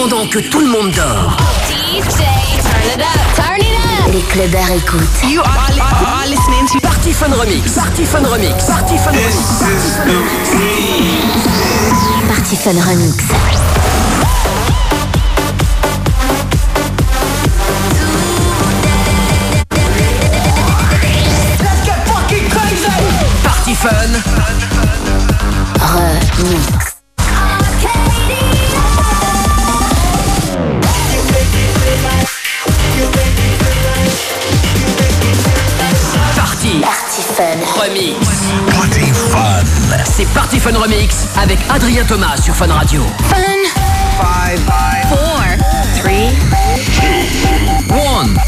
pendant que tout le monde dort. DJ, turn it up, turn it up. Les clubbers écoutent. You are, listening to Party Fun Remix. Party Fun Remix. Party Fun Remix. Party Fun Remix. Party Fun. Remix. C'est Party Fun Remix avec Adrien Thomas sur Fun Radio. Four, three, One.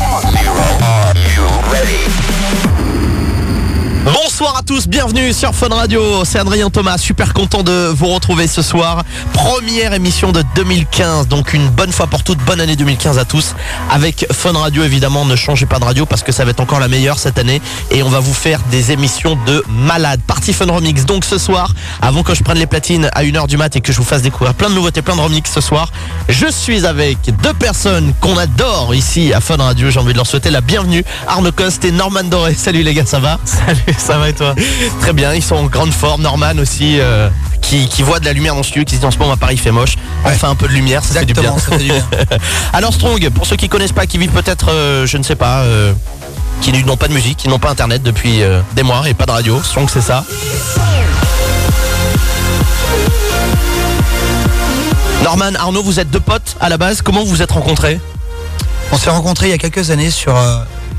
Bonsoir à tous, bienvenue sur Fun Radio, c'est Adrien Thomas, super content de vous retrouver ce soir. Première émission de 2015, donc une bonne fois pour toutes, bonne année 2015 à tous. Avec Fun Radio évidemment, ne changez pas de radio parce que ça va être encore la meilleure cette année et on va vous faire des émissions de malades. Party Fun Remix, donc ce soir, avant que je prenne les platines à 1h du mat et que je vous fasse découvrir plein de nouveautés, plein de remix ce soir, je suis avec deux personnes qu'on adore ici à Fun Radio, j'ai envie de leur souhaiter la bienvenue, Arnaud Coste et Norman Doré. Salut les gars, ça va? Salut, ça va et toi Très bien, ils sont en grande forme. Norman aussi, euh, qui, qui voit de la lumière dans ce lieu, qui se dit en ce moment à Paris il fait moche. Enfin un peu de lumière, ça fait du bien. Ça fait du bien. Alors Strong, pour ceux qui connaissent pas, qui vivent peut-être, euh, je ne sais pas, euh, qui n'ont pas de musique, qui n'ont pas internet depuis des mois et pas de radio, Strong c'est ça. Norman, Arnaud, vous êtes deux potes à la base. Comment vous vous êtes rencontrés? On s'est rencontrés il y a quelques années sur,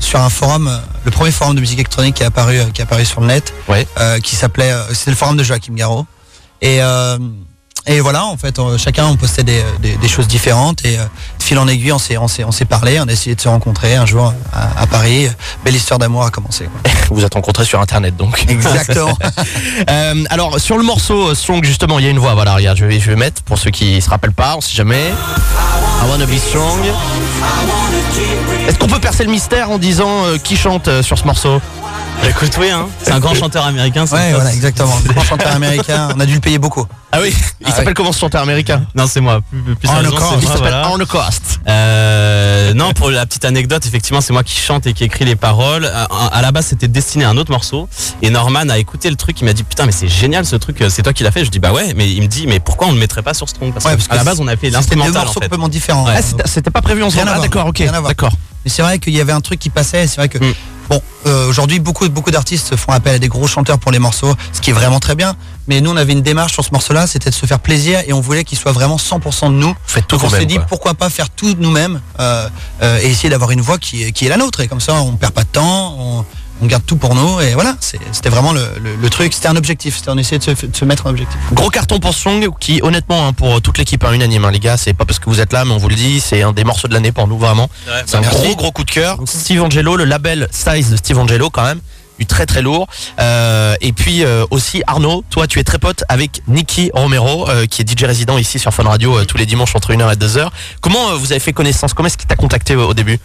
sur un forum, euh, le premier forum de musique électronique qui est apparu, euh, qui est apparu sur le net, Ouais. euh, qui s'appelait, c'était le forum de Joachim Garraud. Et, euh, et voilà, en fait, chacun on postait des, des- des choses différentes et euh, de fil en aiguille, on s'est, on s'est, on s'est parlé, on a essayé de se rencontrer un jour à, à Paris. Belle histoire d'amour a commencé. quoi. Vous vous êtes rencontrés sur internet donc. Exactement. Euh, alors sur le morceau euh, Strong justement il y a une voix voilà regarde je vais, je vais mettre pour ceux qui se rappellent pas on sait jamais I wanna be strong Est-ce qu'on peut percer le mystère en disant euh, qui chante euh, sur ce morceau? Écoute, oui, hein. c'est un grand chanteur américain. c'est ouais, voilà, exactement. Grand chanteur américain, on a dû le payer beaucoup. Ah oui Il Ah s'appelle comment ce chanteur américain? Non, c'est moi. Plus, plus Cost. c'est Il s'appelle voilà. Cost Euh, non, pour la petite anecdote, effectivement, c'est moi qui chante et qui écrit les paroles. À, à la base, c'était destiné à un autre morceau. Et Norman a écouté le truc. Il m'a dit Putain, mais c'est génial ce truc. C'est toi qui l'as fait. Je dis Bah ouais. Mais il me dit Mais pourquoi on ne le mettrait pas sur Strong? Parce, Ouais, que parce que à la base, on a fait C'était deux l'instrumental en morceaux fait. complètement différents. Ouais. Ah, c'était- pas prévu Rien à Ah d'accord ok d'accord Mais c'est vrai qu'il y avait un truc qui passait. C'est vrai que Mm. Bon, euh, aujourd'hui beaucoup beaucoup d'artistes font appel à des gros chanteurs pour les morceaux, ce qui est vraiment très bien. Mais nous, on avait une démarche sur ce morceau-là, c'était de se faire plaisir et on voulait qu'il soit vraiment 100% de nous. Faites tout Donc on s'est dit quoi. pourquoi pas faire tout nous-mêmes euh, euh, et essayer d'avoir une voix qui est, qui est la nôtre et comme ça on perd pas de temps, on, on garde tout pour nous et voilà. C'était vraiment le, le- le truc, c'était un objectif, c'était on essayait de se, de se mettre un objectif. Gros carton pour Strong qui honnêtement hein, pour toute l'équipe hein, unanime hein, les gars c'est pas parce que vous êtes là mais on vous le dit c'est un des morceaux de l'année pour nous vraiment C'est un Merci. gros gros coup de cœur. Steve Angelo, le label Size de Steve Angelo quand même, du très très lourd. Euh, et puis euh, aussi Arnaud, toi tu es très pote avec Nicky Romero, euh, qui est DJ résident ici sur Fun Radio euh, tous les dimanches entre 1h et 2h. Comment euh, vous avez fait connaissance? Comment est-ce qu'il t'a contacté euh, au début?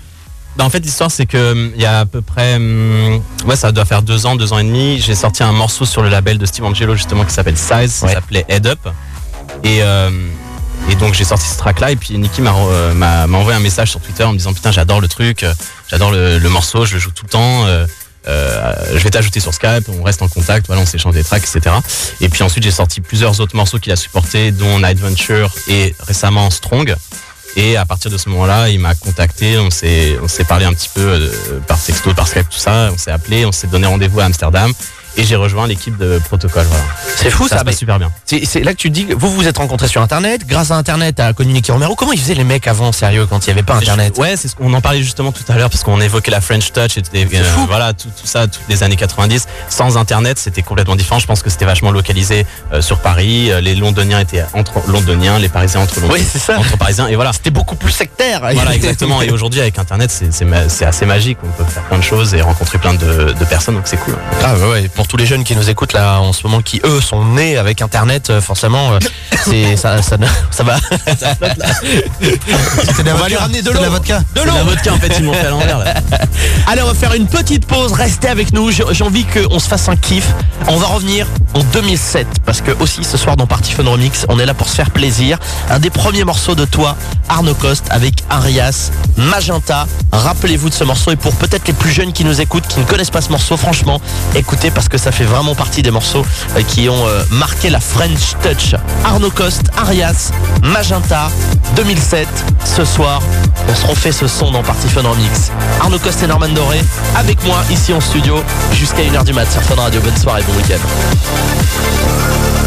Bah, en fait, l'histoire, c'est que hum, il y a à peu près, hum, ouais, ça doit faire deux ans, deux ans et demi. J'ai sorti un morceau sur le label de Steve Angelo justement qui s'appelle Size, ça Ouais. s'appelait Head Up. Et euh, et donc j'ai sorti ce track-là et puis Nicky m'a euh, m'a m'a envoyé un message sur Twitter en me disant putain j'adore le truc, euh, j'adore le, le morceau, je le joue tout le temps. euh, euh, je vais t'ajouter sur Skype, on reste en contact, voilà, on s'échange des tracks, etc. Et puis ensuite j'ai sorti plusieurs autres morceaux qu'il a supportés, dont Night Venture et récemment Strong. Et à partir de ce moment-là, il m'a contacté, on s'est parlé un petit peu euh, par texto, par Skype, tout ça, on s'est appelé, on s'est donné rendez-vous à Amsterdam et j'ai rejoint l'équipe de Protocol. Voilà. C'est fou ça, ça. se passe mais super bien. C'est là que tu te dis que vous vous êtes rencontrés sur internet. Grâce à internet, connu Nicky Romero. Comment ils faisaient les mecs avant, sérieux, quand il n'y avait pas internet Ouais, c'est ce qu'on en parlait justement tout à l'heure parce qu'on évoquait la French Touch et des- euh, voilà tout, tout ça, toutes les années 90. Sans Internet, c'était complètement différent. Je pense que c'était vachement localisé euh, sur Paris. Euh, Les Londoniens étaient entre Londoniens, les Parisiens entre Londoniens, Oui, c'est ça. entre Parisiens. Et voilà. C'était beaucoup plus sectaire. Voilà, exactement. Et aujourd'hui, avec Internet, c'est- assez magique. On peut faire plein de choses et rencontrer plein de, de personnes, donc c'est cool. Grave, ouais. Pour tous les jeunes qui nous écoutent là en ce moment, qui eux sont nés avec Internet, euh, forcément, euh, c'est ça, ça, ça va. Vodka. ramener de la vodka. De l'eau. la vodka en fait, ils m'ont fait à l'envers. là. Allez, on va faire une petite pause. Restez avec nous. J'ai j'ai envie qu'on se fasse un kiff. On va revenir en 2007 parce que aussi ce soir dans Party Fun Remix, on est là pour se faire plaisir. Un des premiers morceaux de toi, Arnaud Coste avec Arias, Magenta. Rappelez-vous de ce morceau et pour peut-être les plus jeunes qui nous écoutent, qui ne connaissent pas ce morceau, franchement, écoutez parce que ça fait vraiment partie des morceaux euh, qui ont euh, marqué la French Touch. Arnaud Coste, Arias, Magenta, 2007. Ce soir, on se refait ce son dans Party Fun Remix. Arnaud Coste et Norman Doré avec moi ici en studio jusqu'à 1h du mat sur Fun Radio. Bonne soirée, bon week-end.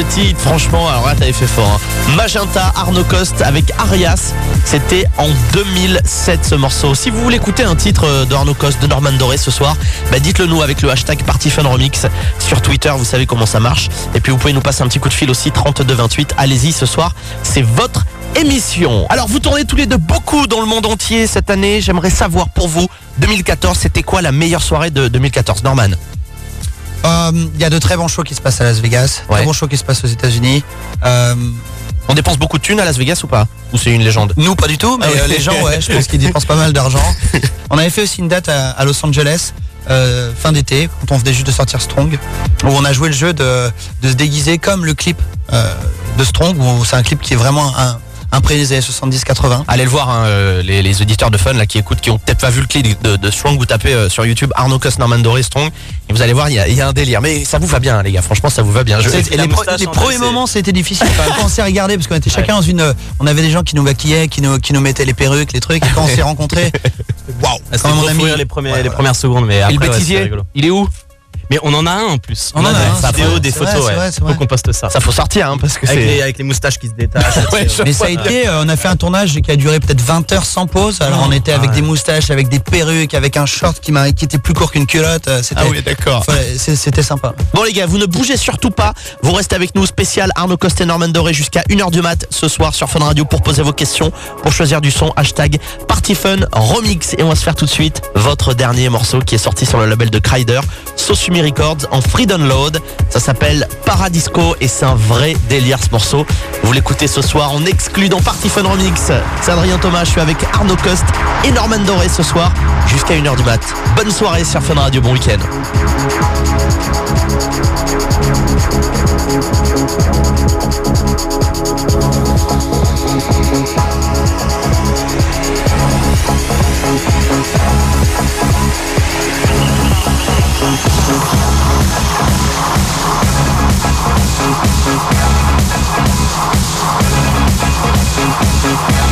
Titre, franchement, alors là t'avais fait fort. hein. Magenta, Arno Cost avec Arias, c'était en 2007 ce morceau. Si vous voulez écouter un titre euh, de Arno Cost, de Norman Doré ce soir, bah dites-le nous avec le hashtag PartyFunRemix sur Twitter, vous savez comment ça marche. Et puis vous pouvez nous passer un petit coup de fil aussi 3228, allez-y ce soir, c'est votre émission. Alors vous tournez tous les deux beaucoup dans le monde entier cette année, j'aimerais savoir pour vous, 2014, c'était quoi la meilleure soirée de 2014 Norman? Euh, Il y a de très bons shows qui se passent à Las Vegas, Ouais. très bons shows qui se passent aux États-Unis. Euh, On dépense beaucoup de thunes à Las Vegas ou pas Ou c'est une légende nous, pas du tout, mais Ah euh, les gens, ouais, je pense qu'ils dépensent pas mal d'argent. On avait fait aussi une date à, à Los Angeles. euh, fin d'été, quand on venait juste de sortir Strong, où on a joué le jeu de, de se déguiser comme le clip euh, de Strong, où c'est un clip qui est vraiment un, imprégné des années 70-80. Allez le voir, hein, euh, les, les auditeurs de fun là qui écoutent, qui ont peut-être pas vu le clip de, de Strong, vous tapez euh, sur YouTube Arnaud Cos Norman Doré Strong et vous allez voir, il y a, il y a un délire. Mais ça vous va bien, les gars. Franchement, ça vous va bien. Je- les, pro- premiers moments c'était difficile quand, on s'est regardé parce qu'on était chacun dans une euh, on avait des gens qui nous maquillaient qui nous, qui nous mettaient les perruques les trucs et quand on s'est rencontrés waouh Ah, quand même, on a mis- les, premiers, Ouais, les ouais. premières secondes, mais après, le bêtisier, il est où? Mais on en a un en plus. On en a des un, vidéos, des c'est vrai, photos. ouais. vrai, vrai. qu'on poste ça. Ça faut sortir hein, parce que avec, c'est. les, avec les moustaches qui se détachent. Ouais, mais ça a été euh, on a fait un tournage qui a duré peut-être 20 heures sans pause alors on était avec Ah ouais. des moustaches avec des perruques avec un short qui, m'a- qui était plus court qu'une culotte euh, c'était Ah oui, d'accord. ouais, c'était sympa Bon les gars, vous ne bougez surtout pas. Vous restez avec nous spécial Arnaud Coste et Norman Doré jusqu'à 1h du mat ce soir sur Fun Radio pour poser vos questions, pour choisir du son hashtag PartyFun Remix et on va se faire tout de suite votre dernier morceau qui est sorti sur le label de Kryder, Records en free download. Ça s'appelle Paradisco et c'est un vrai délire ce morceau. Vous l'écoutez ce soir en exclu dans Party Fun Remix. C'est Adrien Thomas, je suis avec Arnaud Coste et Norman Doré ce soir jusqu'à 1h du mat. Bonne soirée sur Fun Radio, bon week-end. Thank you.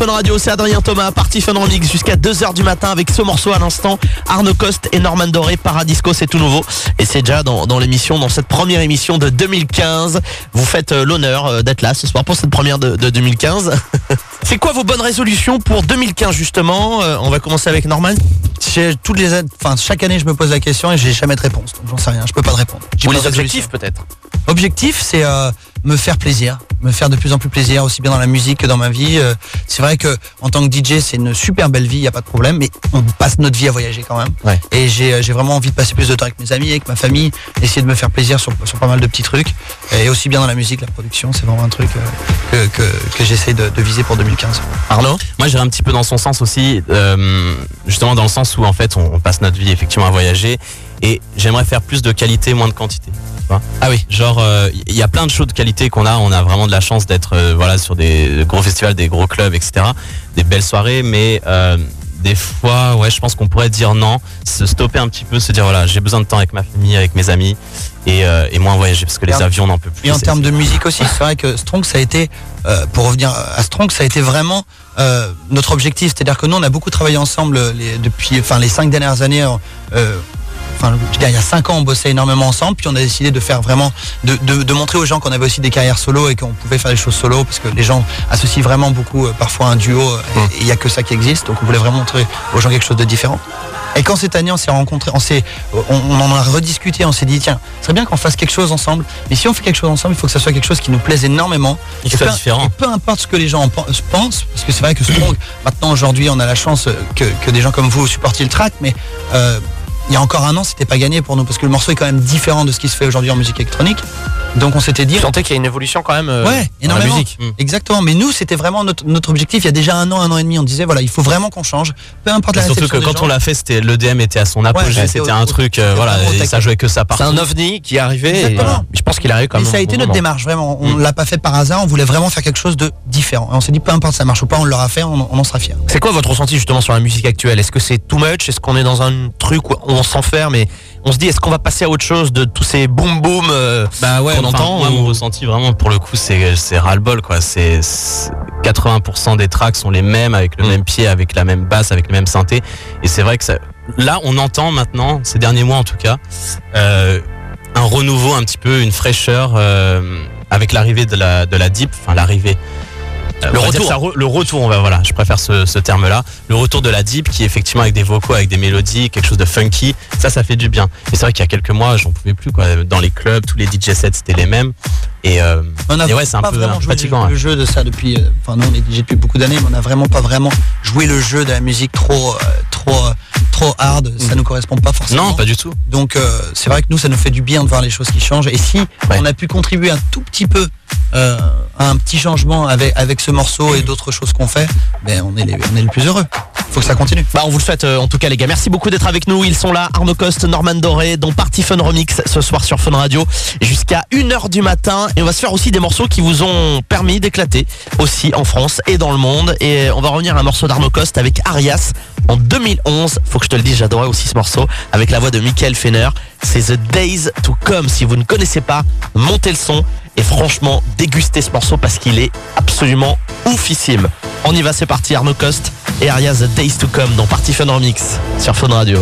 Fun Radio, c'est Adrien Thomas, parti Fun Remix jusqu'à 2h du matin avec ce morceau à l'instant. Arnaud Coste et Norman Doré, Paradisco, c'est tout nouveau. Et c'est déjà dans, dans l'émission, dans cette première émission de 2015. Vous faites euh, l'honneur euh, d'être là ce soir pour cette première de, de 2015. c'est quoi vos bonnes résolutions pour 2015 justement Euh, On va commencer avec Norman. Toutes les, enfin chaque année je me pose la question et j'ai jamais de réponse. Donc j'en sais rien, je peux pas te répondre. J'ai Ou pas les objectifs peut-être Objectif, c'est euh, me faire plaisir, me faire de plus en plus plaisir, aussi bien dans la musique que dans ma vie. Euh, c'est vrai que en tant que DJ, c'est une super belle vie, il y a pas de problème, mais on passe notre vie à voyager quand même. Ouais. Et j'ai euh, j'ai vraiment envie de passer plus de temps avec mes amis, avec ma famille, essayer de me faire plaisir sur, sur pas mal de petits trucs. Et aussi bien dans la musique, la production, c'est vraiment un truc euh, que, que, que j'essaie de, de viser pour 2015. Arnaud? Moi, j'irais un petit peu dans son sens aussi, euh, justement dans le sens où en fait, on, on passe notre vie effectivement à voyager, et j'aimerais faire plus de qualité, moins de quantité. Ah oui. Genre, euh, il y a plein de shows de qualité qu'on a. On a vraiment de la chance d'être euh, voilà sur des gros festivals, des gros clubs, etc. Des belles soirées, mais euh, des fois, ouais, je pense qu'on pourrait dire non, se stopper un petit peu, se dire voilà, j'ai besoin de temps avec ma famille, avec mes amis, et, euh, et moins voyager parce que les avions n'en peuvent plus. Et en termes de musique aussi, c'est vrai que Strong, ça a été, euh, pour revenir à Strong, ça a été vraiment euh, notre objectif. C'est-à-dire que nous, on a beaucoup travaillé ensemble les, depuis, enfin, les cinq dernières années. Euh, Enfin, je veux dire, il y a cinq ans, on bossait énormément ensemble, puis on a décidé de faire vraiment, de, de- de montrer aux gens qu'on avait aussi des carrières solo et qu'on pouvait faire des choses solo, parce que les gens associent vraiment beaucoup, euh, parfois un duo, euh, et- et il n'y a que ça qui existe, donc on voulait vraiment montrer aux gens quelque chose de différent. Et quand cette année on s'est rencontrés, on s'est, on, on en a rediscuté, on s'est dit tiens, ce serait bien qu'on fasse quelque chose ensemble. Mais si on fait quelque chose ensemble, il faut que ça soit quelque chose qui nous plaise énormément. Et que ce soit peu, différent. et peu importe ce que les gens en pen- pensent, parce que c'est vrai que Strong, maintenant aujourd'hui, on a la chance que, que des gens comme vous supportiez le track, mais euh, il y a encore un an, c'était pas gagné pour nous parce que le morceau est quand même différent de ce qui se fait aujourd'hui en musique électronique. Donc on s'était dit, Vous sentez qu'il y a une évolution quand même euh, Ouais, dans la énormément. musique Mm. Exactement, mais nous c'était vraiment notre, notre objectif. Il y a déjà un an, un an et demi, on disait voilà, il faut vraiment qu'on change, peu importe la Et surtout que quand gens. on l'a fait, c'était l'EDM était à son apogée, Ouais, c'était un truc, euh, voilà, et ça jouait que ça C'est partout. un ovni qui est arrivé et, Exactement. euh, je pense qu'il arrive comme Mais ça a été notre démarche, vraiment. On Mm. l'a pas fait par hasard, on voulait vraiment faire quelque chose de différent. Et on s'est dit, peu importe ça marche ou pas, on l'aura fait, on, on en sera fiers. C'est quoi votre ressenti justement sur la musique actuelle? Est-ce que c'est too much? Est-ce qu'on est dans un truc où on s'enferme et on se dit est-ce qu'on va passer à autre chose de tous ces boom boom euh, Bah ouais, qu'on enfin, entend moi ou- mon ressenti vraiment pour le coup c'est c'est ras-le-bol quoi. C'est c'est- 80% des tracks sont les mêmes avec le Mm. même pied, avec la même basse, avec le même synthé. Et c'est vrai que ça, là on entend maintenant ces derniers mois en tout cas euh, un renouveau un petit peu, une fraîcheur euh, avec l'arrivée de la de la deep, enfin l'arrivée. Euh, Le retour. ça re- le retour, on va voilà, je préfère ce, ce terme-là. Le retour de la deep, qui effectivement avec des vocaux, avec des mélodies, quelque chose de funky, ça, ça fait du bien. Et c'est vrai qu'il y a quelques mois, j'en pouvais plus quoi. Dans les clubs, tous les DJ sets c'était les mêmes. Et, euh, On a et ouais, c'est un peu vraiment joué fatigant. le, ouais. jeu de ça depuis. euh, Enfin, nous on est DJ depuis beaucoup d'années, mais on a vraiment pas vraiment joué le jeu de la musique trop, euh, trop, trop hard. Ça nous correspond pas forcément. Non, pas du tout. Donc euh, c'est vrai que nous ça nous fait du bien de voir les choses qui changent et si on a pu contribuer un tout petit peu euh, à un petit changement avec, avec ce morceau et d'autres choses qu'on fait, ben on est les, on est le plus heureux. Faut que ça continue. Bah on vous le souhaite euh, en tout cas les gars. Merci beaucoup d'être avec nous. Ils sont là, Arnaud Norman Doré, dans Party Fun Remix ce soir sur Fun Radio jusqu'à 1h du matin. Et on va se faire aussi des morceaux qui vous ont permis d'éclater aussi en France et dans le monde. Et on va revenir à un morceau d'Arnaud avec Arias en 2011. Faut que je te le dise, j'adorais aussi ce morceau avec la voix de Michael Fenner. C'est The Days to Come. Si vous ne connaissez pas, montez le son et franchement dégustez ce morceau parce qu'il est absolument oufissime. On y va, c'est parti. Arnaud Coste et Arias The Days to Come dans Party Fun Remix sur Fun Radio.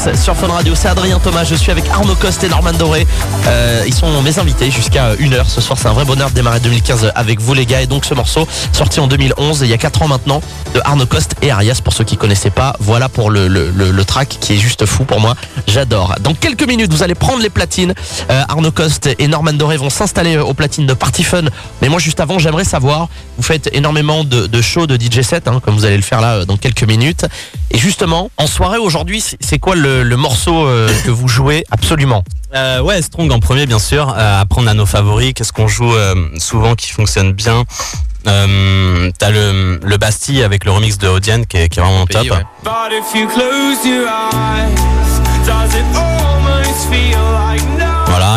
Sur Fun Radio. C'est Adrien Thomas, je suis avec Arnaud Coste et Norman Doré. Euh, ils sont mes invités jusqu'à 1h ce soir. C'est un vrai bonheur de démarrer 2015 avec vous les gars. Et donc ce morceau, sorti en 2011, il y a 4 ans maintenant, de Arnaud Coste et Arias. Pour ceux qui connaissaient pas, voilà pour le, track qui est juste fou pour moi. J'adore. Dans quelques minutes, vous allez prendre les platines. Euh, Arnaud et Norman Doré vont s'installer aux platines de Party Fun. Mais moi juste avant, j'aimerais savoir, vous faites énormément de, de shows de DJ set, hein, comme vous allez le faire là euh, dans quelques minutes. Et justement, en soirée aujourd'hui, c'est- quoi le, le morceau euh, que vous jouez absolument? Euh, ouais, Strong en premier, bien sûr. Euh, après, on a nos favoris. Qu'est-ce qu'on joue euh, souvent qui fonctionne bien euh, T'as le, le Bastille avec le remix de Odian qui est, qui est vraiment top. Pays, ouais. But if you close your eyes, does it almost feel like no Voilà,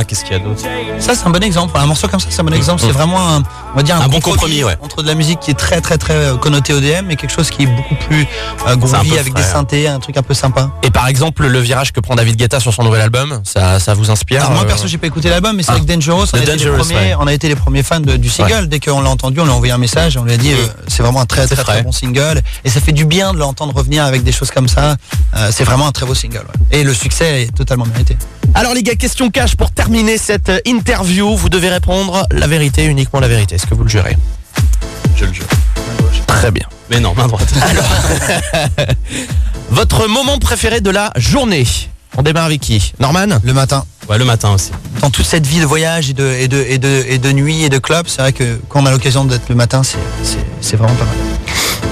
qu'est-ce qu'il y a d'autre? Ça c'est un bon exemple, un morceau comme ça c'est un bon exemple, c'est vraiment un, on va dire Un bon compromis, ouais. entre de la musique qui est très très très euh, connotée ODM et quelque chose qui est beaucoup plus euh, groovy avec frais, des hein. synthés, un truc un peu sympa. Et par exemple, le virage que prend David Guetta sur son nouvel album, ça, ça vous inspire Alors, moi euh, perso j'ai pas écouté l'album mais c'est Ah. avec Dangerous, on a, Le été les Dangerous, premiers, ouais. on a été les premiers fans de- du single, dès qu'on l'a entendu on lui a envoyé un message et on lui a dit euh, c'est vraiment un très très, très bon single et ça fait du bien de l'entendre revenir avec des choses comme ça, Euh, c'est vraiment un très beau single ouais. et le succès est totalement mérité. Alors les gars, question cash pour terminer cette euh, interview. Vous devez répondre la vérité, uniquement la vérité. Est-ce que vous le jurez? Je le jure. Très bien. Mais non, main droite. Votre moment préféré de la journée? On démarre avec qui? Norman? Le matin. Ouais, le matin aussi. dans toute cette vie de voyage et de, et de, et de, et de nuit et de club, c'est vrai que quand on a l'occasion d'être le matin, c'est- vraiment pas mal.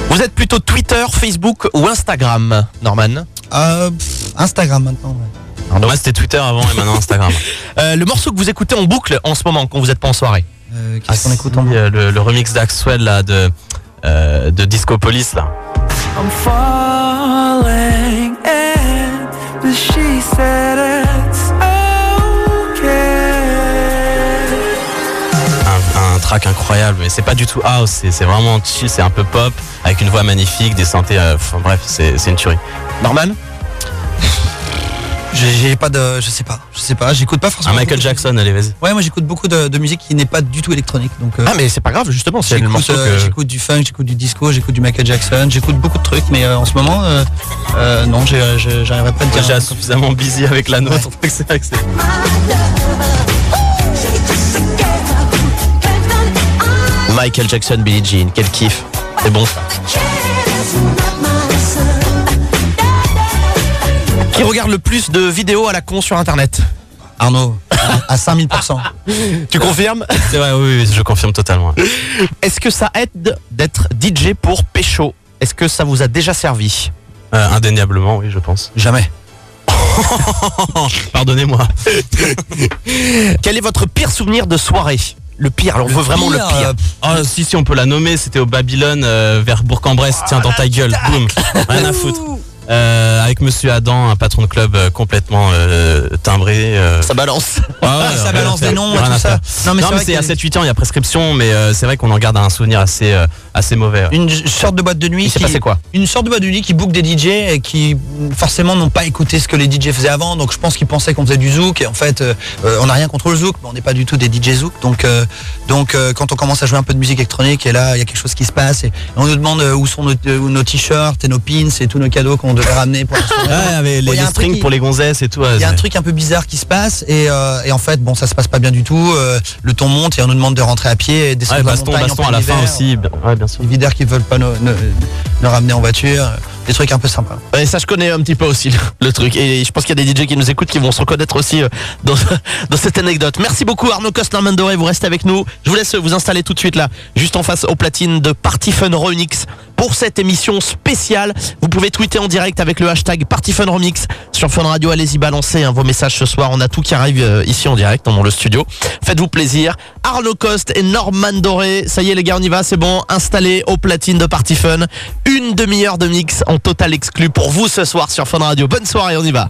Vous êtes plutôt Twitter, Facebook ou Instagram Norman? Euh, pff, Instagram maintenant. ouais. Moi, c'était Twitter avant et maintenant Instagram. Euh, Le morceau que vous écoutez en boucle en ce moment quand vous n'êtes pas en soirée Euh, Ah, Qu'est-ce qu'on écoute en euh, le, le remix d'Axwell là de euh, de Disco Police là. I'm falling but she said it's okay. Un, un track incroyable, mais c'est pas du tout house, c'est c'est vraiment chill, c'est un peu pop avec une voix magnifique, des synthés. euh, enfin, bref, c'est c'est une tuerie. Norman J'ai pas de, je sais pas, je sais pas, j'écoute pas Un forcément. Michael beaucoup de- Jackson, allez vas-y. Ouais, moi j'écoute beaucoup de, de musique qui n'est pas du tout électronique, donc. euh, Ah mais c'est pas grave justement, c'est le J'écoute morceau euh, que... j'écoute du funk, j'écoute du disco, j'écoute du Michael Jackson, j'écoute beaucoup de trucs, mais euh, en ce moment, non, j'arriverai pas à te dire. Déjà suffisamment busy avec la nôtre, donc c'est vrai que c'est. Michael Jackson, Billie Jean, quel kiff. C'est bon ça. Qui regarde le plus de vidéos à la con sur internet Arnaud, à, à 5000%. Tu confirmes? C'est vrai, oui, oui, je confirme totalement. Est-ce que ça aide d'être DJ pour pécho? Est-ce que ça vous a déjà servi? Euh, indéniablement, oui, je pense. Jamais. Pardonnez-moi. Quel est votre pire souvenir de soirée? Le pire, alors on veut vraiment le pire. euh, Oh, si, si, on peut la nommer, c'était au Babylone, euh, vers Bourg-en-Bresse. Tiens, dans ta gueule, boum. Rien à foutre. Euh, avec Monsieur Adam, un patron de club euh, complètement euh, timbré. euh. Ça balance. Ouais, ça balance des noms et tout ça. Non, mais Non, c'est mais vrai c'est à qu'il y a 7-8 ans, il y a prescription, mais euh, c'est vrai qu'on en garde un souvenir assez, euh, assez mauvais. Une sorte de boîte de nuit. Qui- passé quoi Une sorte de boîte de nuit qui book des DJ et qui mm, forcément n'ont pas écouté ce que les DJ faisaient avant. Donc je pense qu'ils pensaient qu'on faisait du zouk et en fait on n'a rien contre le zouk, mais on n'est pas du tout des DJ zouk. Donc euh, donc euh, quand on commence à jouer un peu de musique électronique et là il y a quelque chose qui se passe et on nous demande où sont nos, nos t-shirts et nos pins et tous nos cadeaux qu'on devait ramener pour la. Ouais, avec Bon, les, les strings qui- pour les gonzesses et tout. Il y a un truc un peu bizarre qui se passe et, euh, et en fait bon ça se passe pas bien du tout. Euh, le ton monte et on nous demande de rentrer à pied et descendre Ouais, la baston, montagne en baston à plein la fin hiver. aussi. Ouais, bien sûr. Les videurs qui veulent pas nous, nous- nous ramener en voiture, des trucs un peu sympas. Ça je connais un petit peu aussi le truc et je pense qu'il y a des DJ qui nous écoutent qui vont se reconnaître aussi euh, dans, cette anecdote. Merci beaucoup Arnaud Costnerman Doré, vous restez avec nous. Je vous laisse vous installer tout de suite là, juste en face aux platines de Party Fun Remix pour cette émission spéciale. Vous pouvez tweeter en direct avec le hashtag Party Fun Remix sur Fun Radio. Allez-y balancer hein, vos messages ce soir. On a tout qui arrive euh, ici en direct dans le studio. Faites-vous plaisir. Arnaud Coste et Norman Doré. Ça y est les gars, on y va, c'est bon. Installés aux platines de Party Fun. Une demi-heure de mix total exclu pour vous ce soir sur Fun Radio. Bonne soirée, on y va.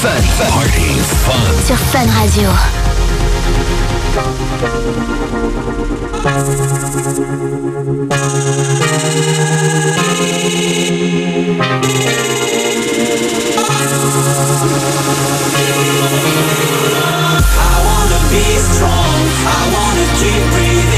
Fun. Party Fun. Sur Fun Radio. I wanna be strong. I wanna keep breathing.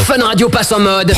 Fun Radio passe en mode.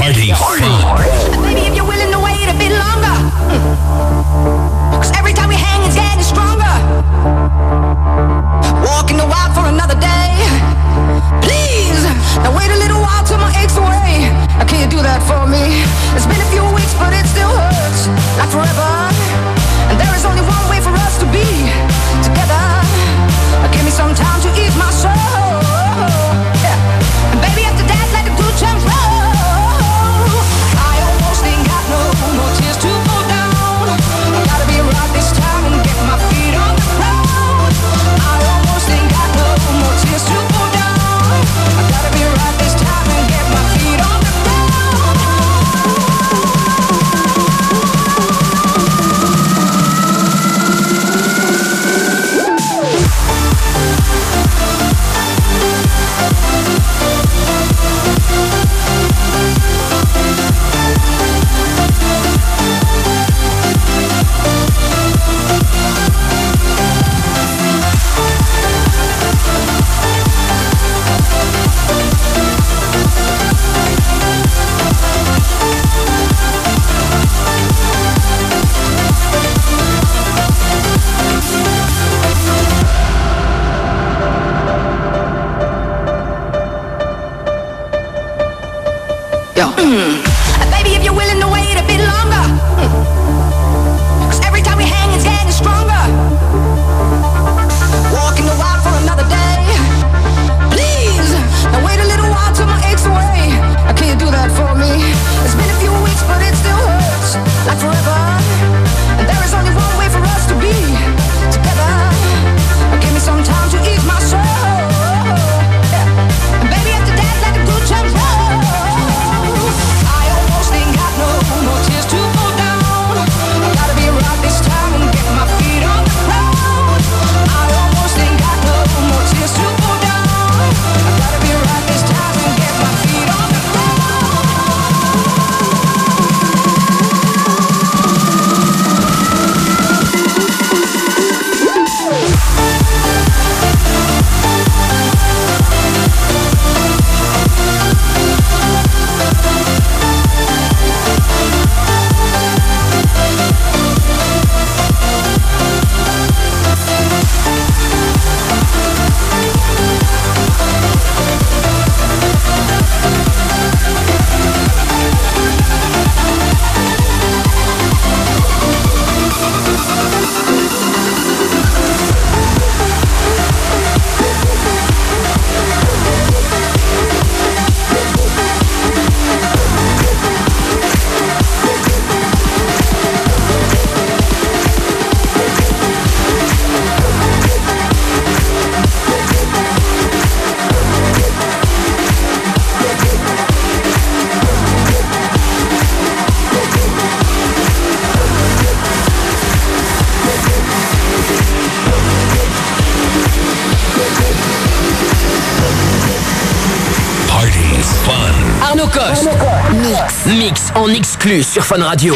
Exclu sur Fun Radio.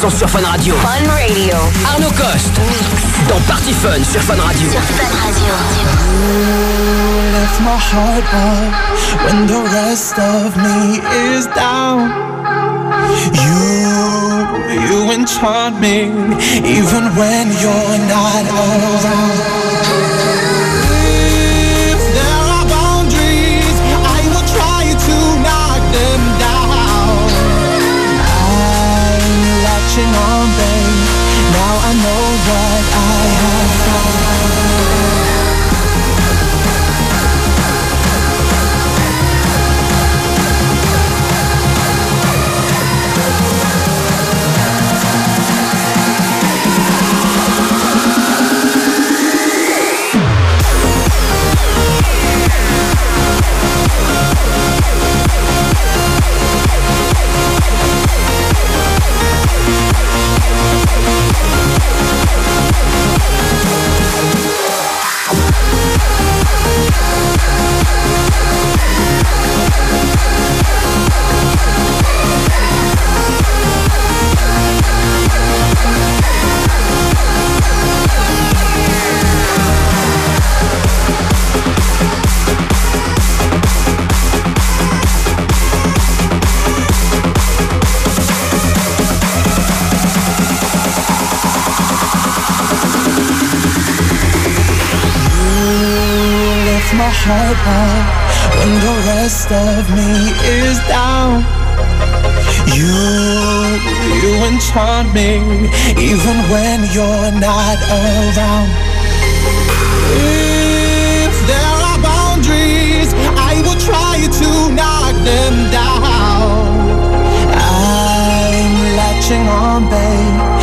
sont sur Fun Radio. Fun Radio. Arnaud Coste. Mix. Dans Party Fun sur Fun Radio. Sur Fun Radio. You my heart out when the rest of me is down. You, you enchant me even when you're not around. Me even when you're not around. If there are boundaries, I will try to knock them down. I'm latching on, babe.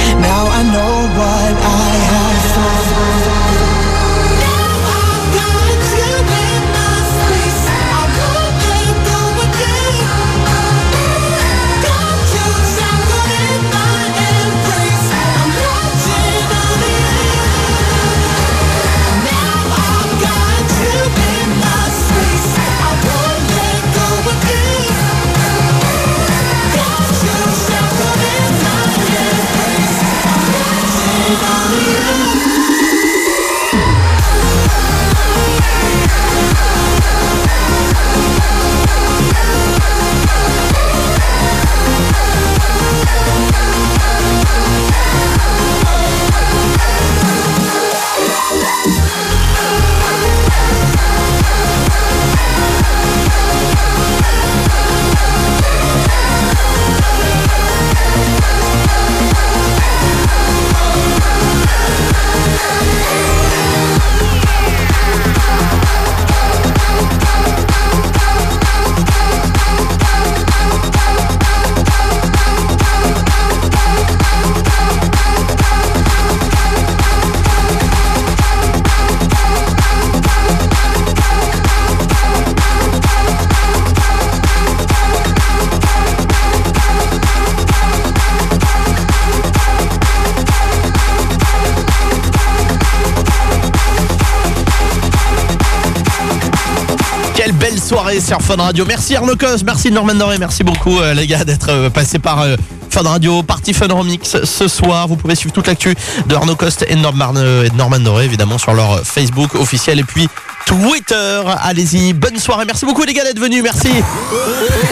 Sur Fun Radio. Merci Arnaud Cos, merci Norman Doré, merci beaucoup euh, les gars d'être euh, passés par euh, Fun Radio, Party Fun Remix ce soir. Vous pouvez suivre toute l'actu de Arnaud Coste euh, et de Norman Doré évidemment sur leur Facebook officiel et puis Twitter. Allez-y, bonne soirée. Merci beaucoup les gars d'être venus, merci.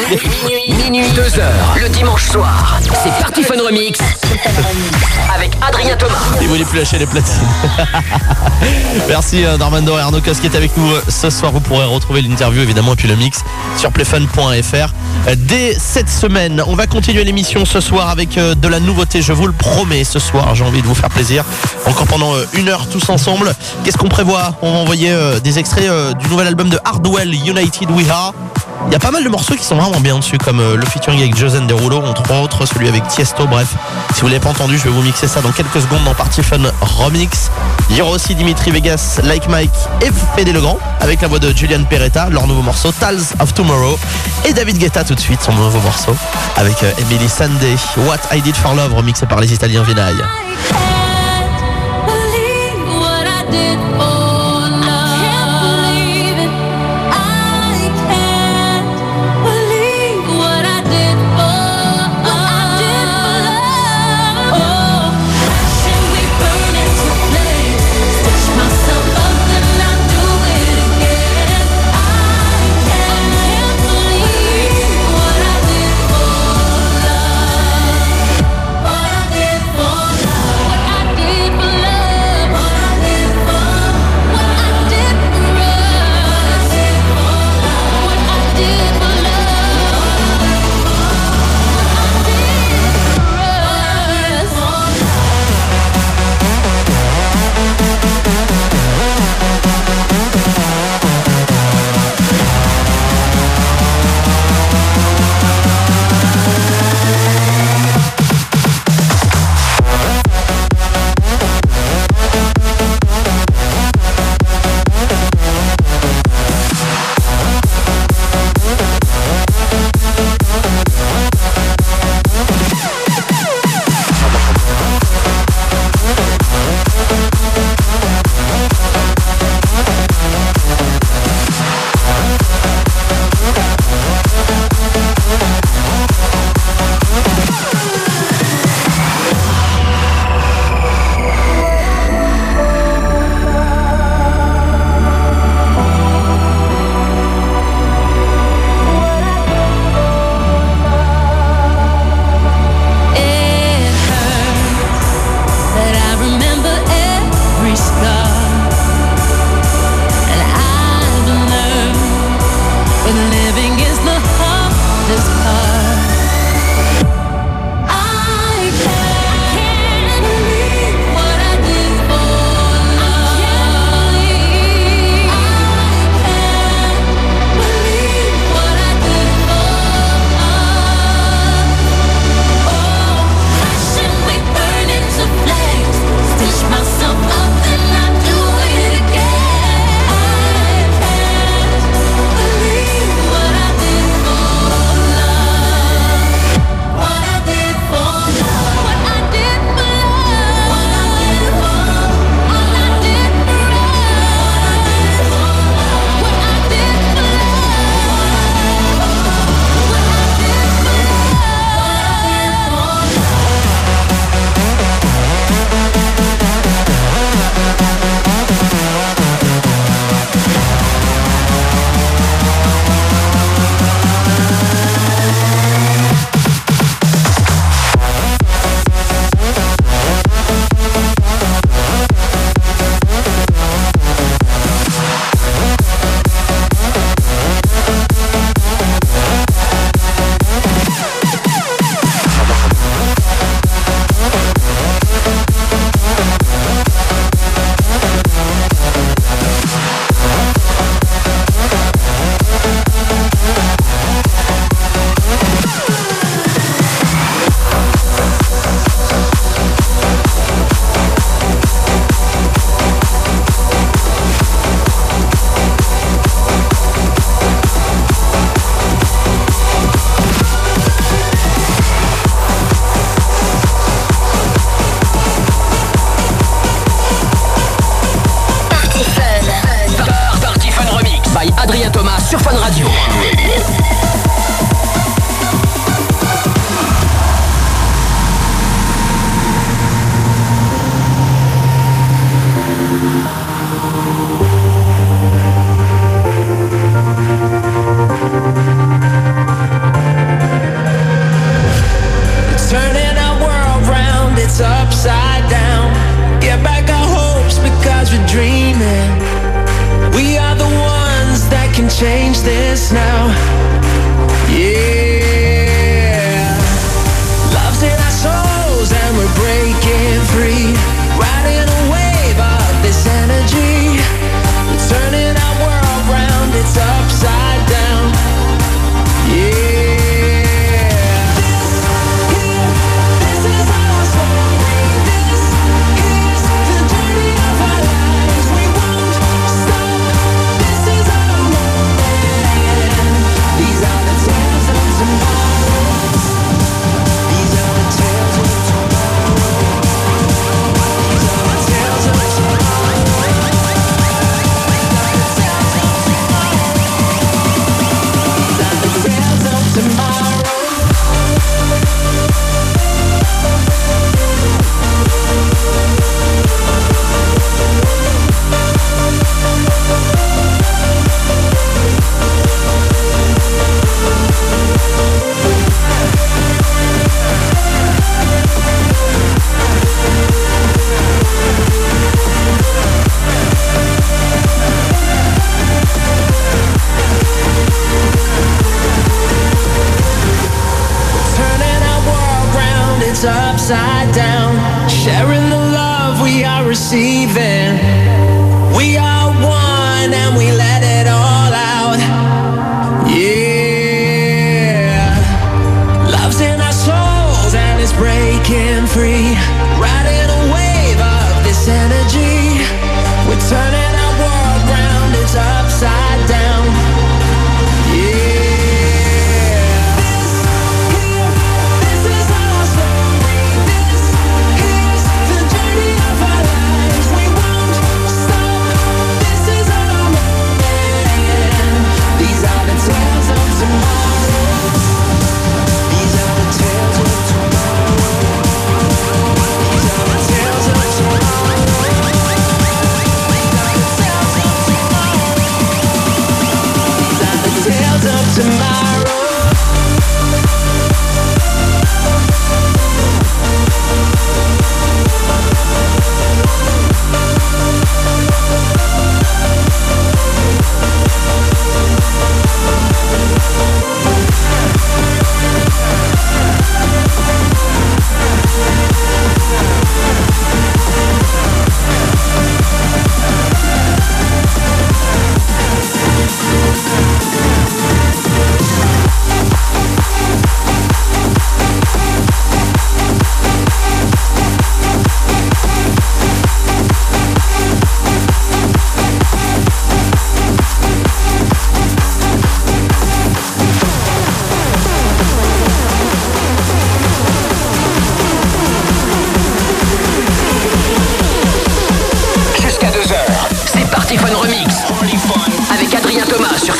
Minuit, minuit, 2 heures, le dimanche soir. C'est Party Fun Remix avec Adrien Thomas. Il voulait plus lâcher les platines. Merci euh, Norman Doré et Arnaud Cos qui est avec nous euh, ce soir. Vous pourrez retrouver l'interview évidemment et puis le mix sur playfun.fr. Euh, Dès cette semaine, on va continuer l'émission ce soir avec de la nouveauté. Je vous le promets ce soir. J'ai envie de vous faire plaisir. Encore pendant une heure tous ensemble. Qu'est-ce qu'on prévoit? On va envoyer des extraits euh, du nouvel album de Hardwell, United We Are. Il y a pas mal de morceaux qui sont vraiment bien dessus, comme euh, le featuring avec Josen Derulo, entre autres, celui avec Tiesto. Bref, si vous l'avez pas entendu, je vais vous mixer ça dans quelques secondes dans Party Fun Remix. Il y aura aussi Dimitri Vegas, Like Mike et Fédé Legrand, avec la voix de Julian Peretta, leur nouveau morceau Tales of Tomorrow. Et David Guetta tout de suite, son nouveau morceau, avec euh, Emily Sandé, What I Did for Love, remixé par les Italiens Vinaille.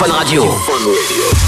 Fun Radio.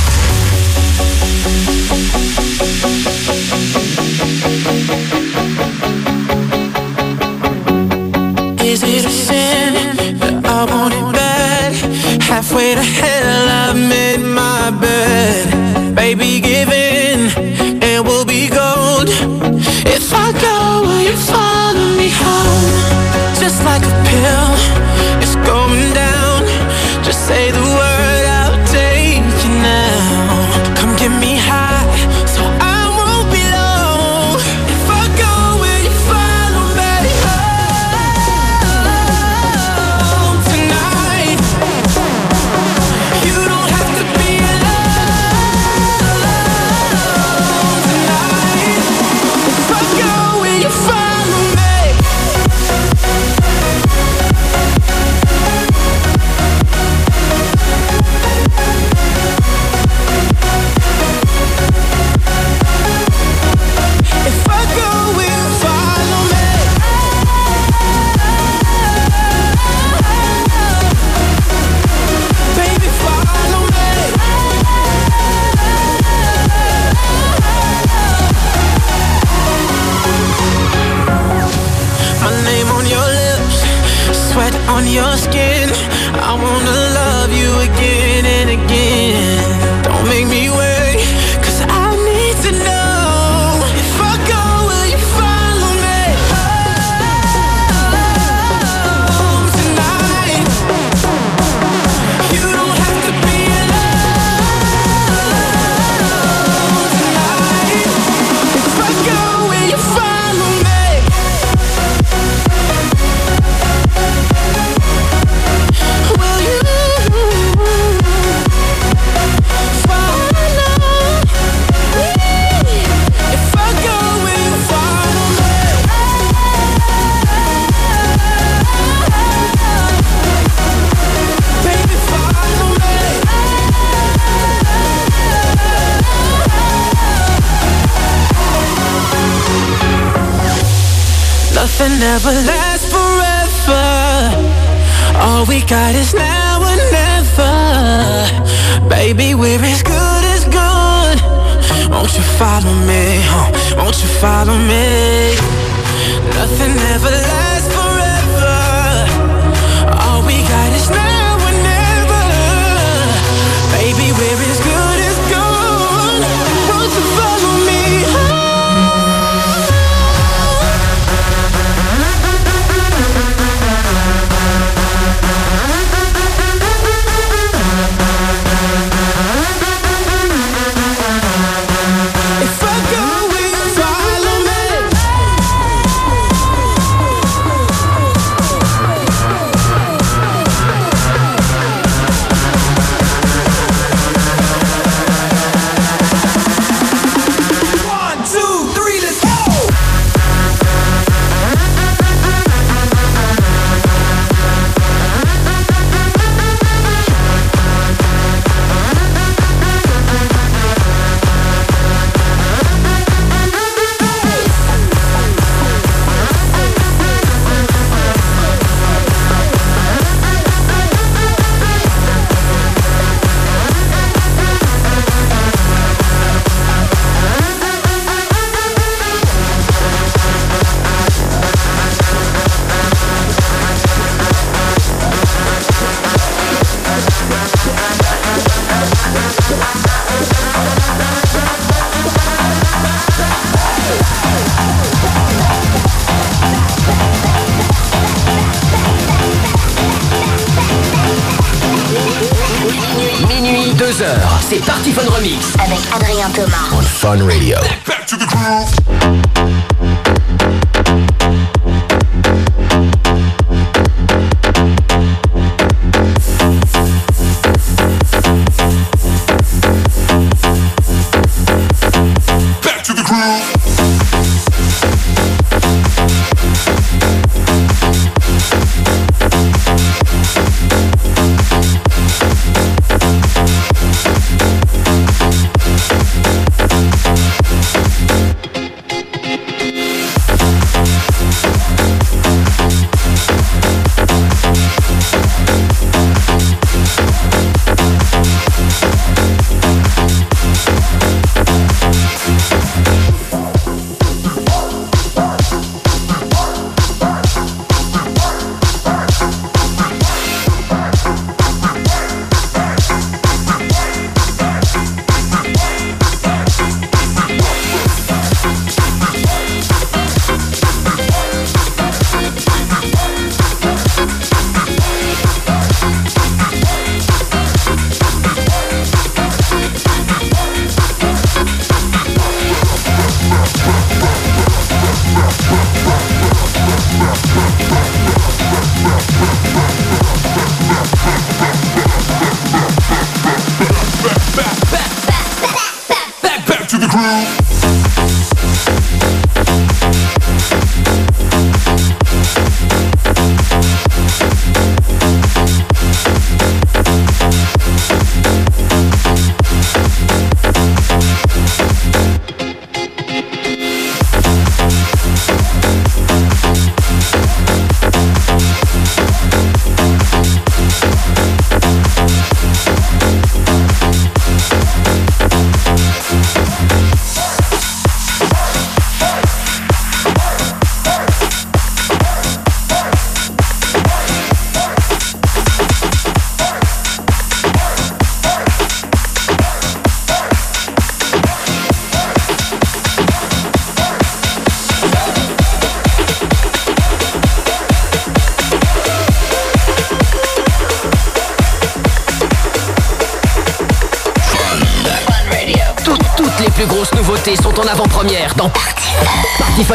Fun Radio.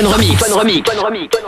Fun Remix. Fun Remix. Fun Remix.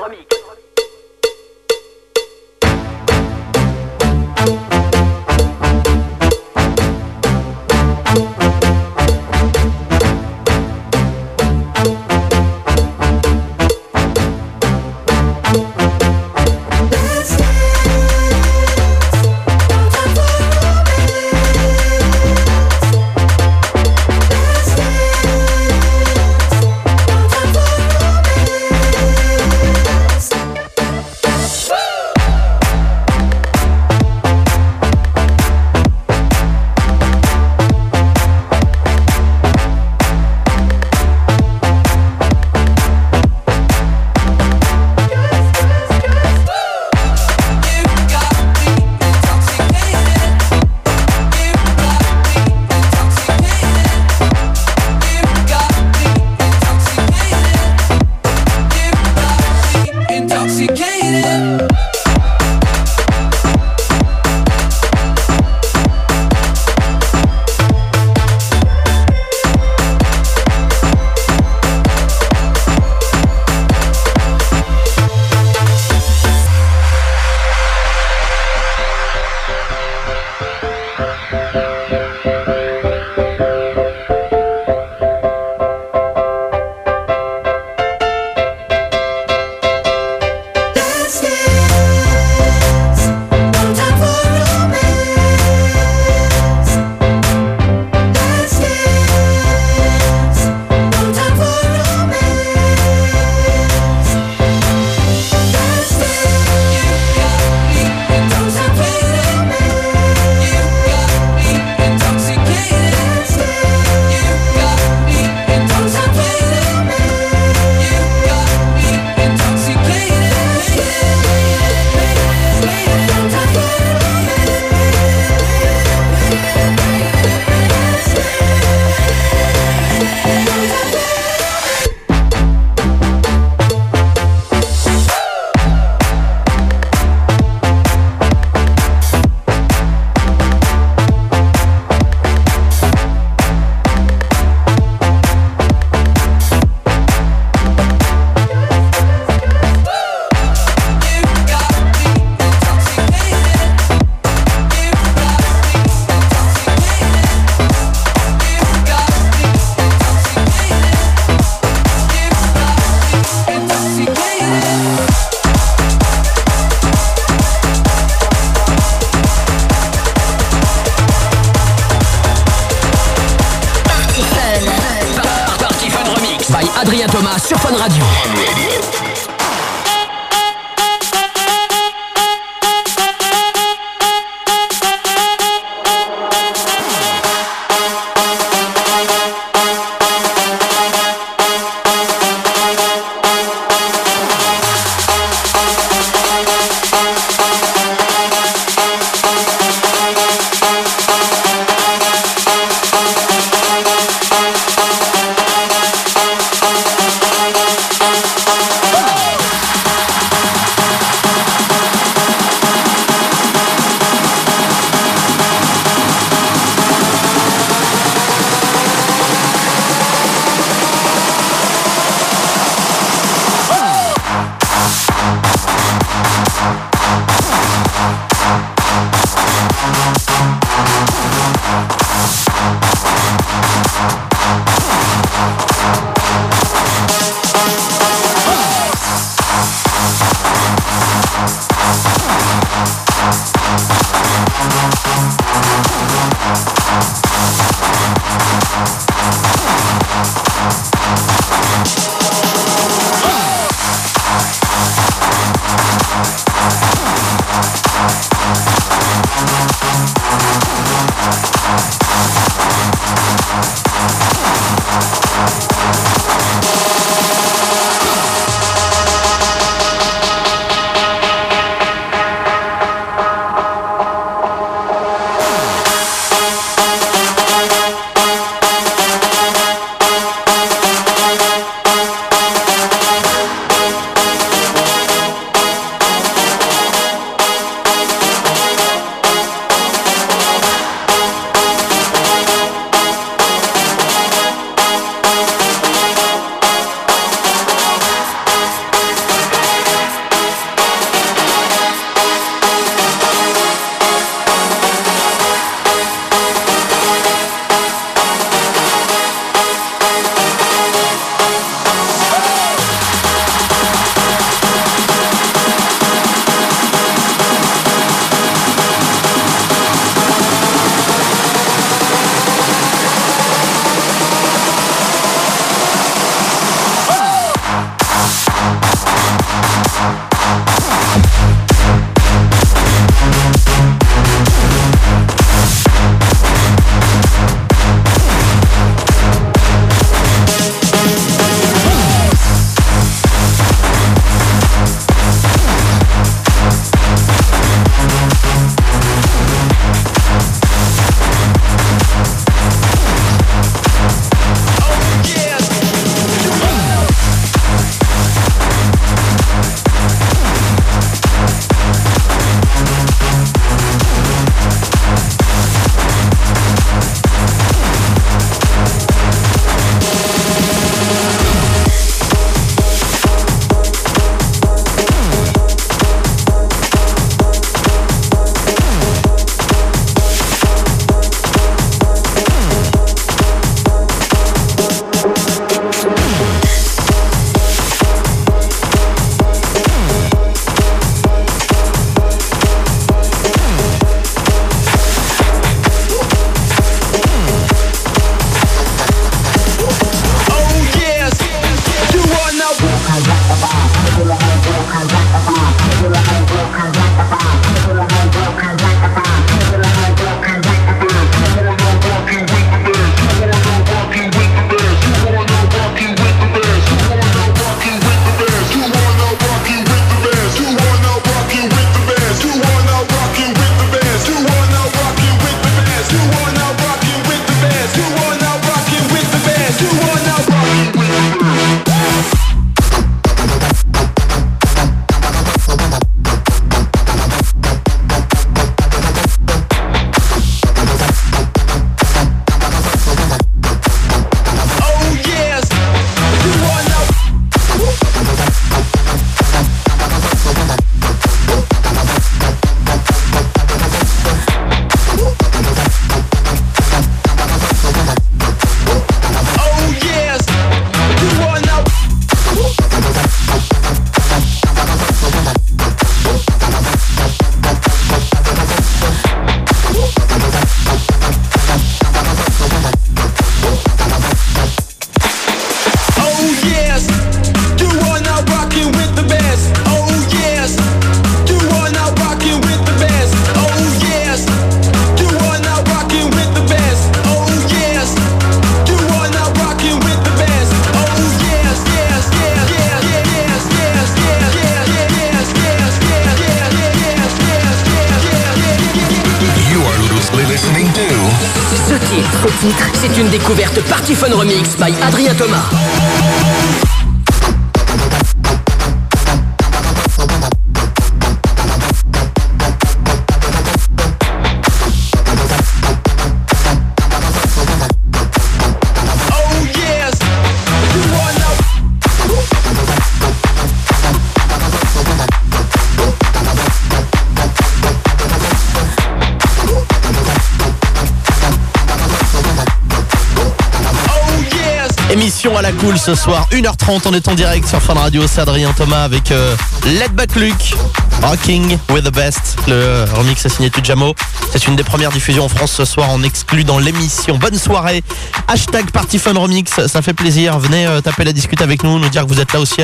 Cool ce soir, 1h30, on est en direct sur Fun Radio, c'est Adrien Thomas avec euh, Let Back Luke, Rocking with the Best, le euh, remix à signé Tujamo. C'est une des premières diffusions en France ce soir, en exclut dans l'émission. Bonne soirée, hashtag Party Fun Remix, ça fait plaisir, venez euh, taper la discute avec nous, nous dire que vous êtes là aussi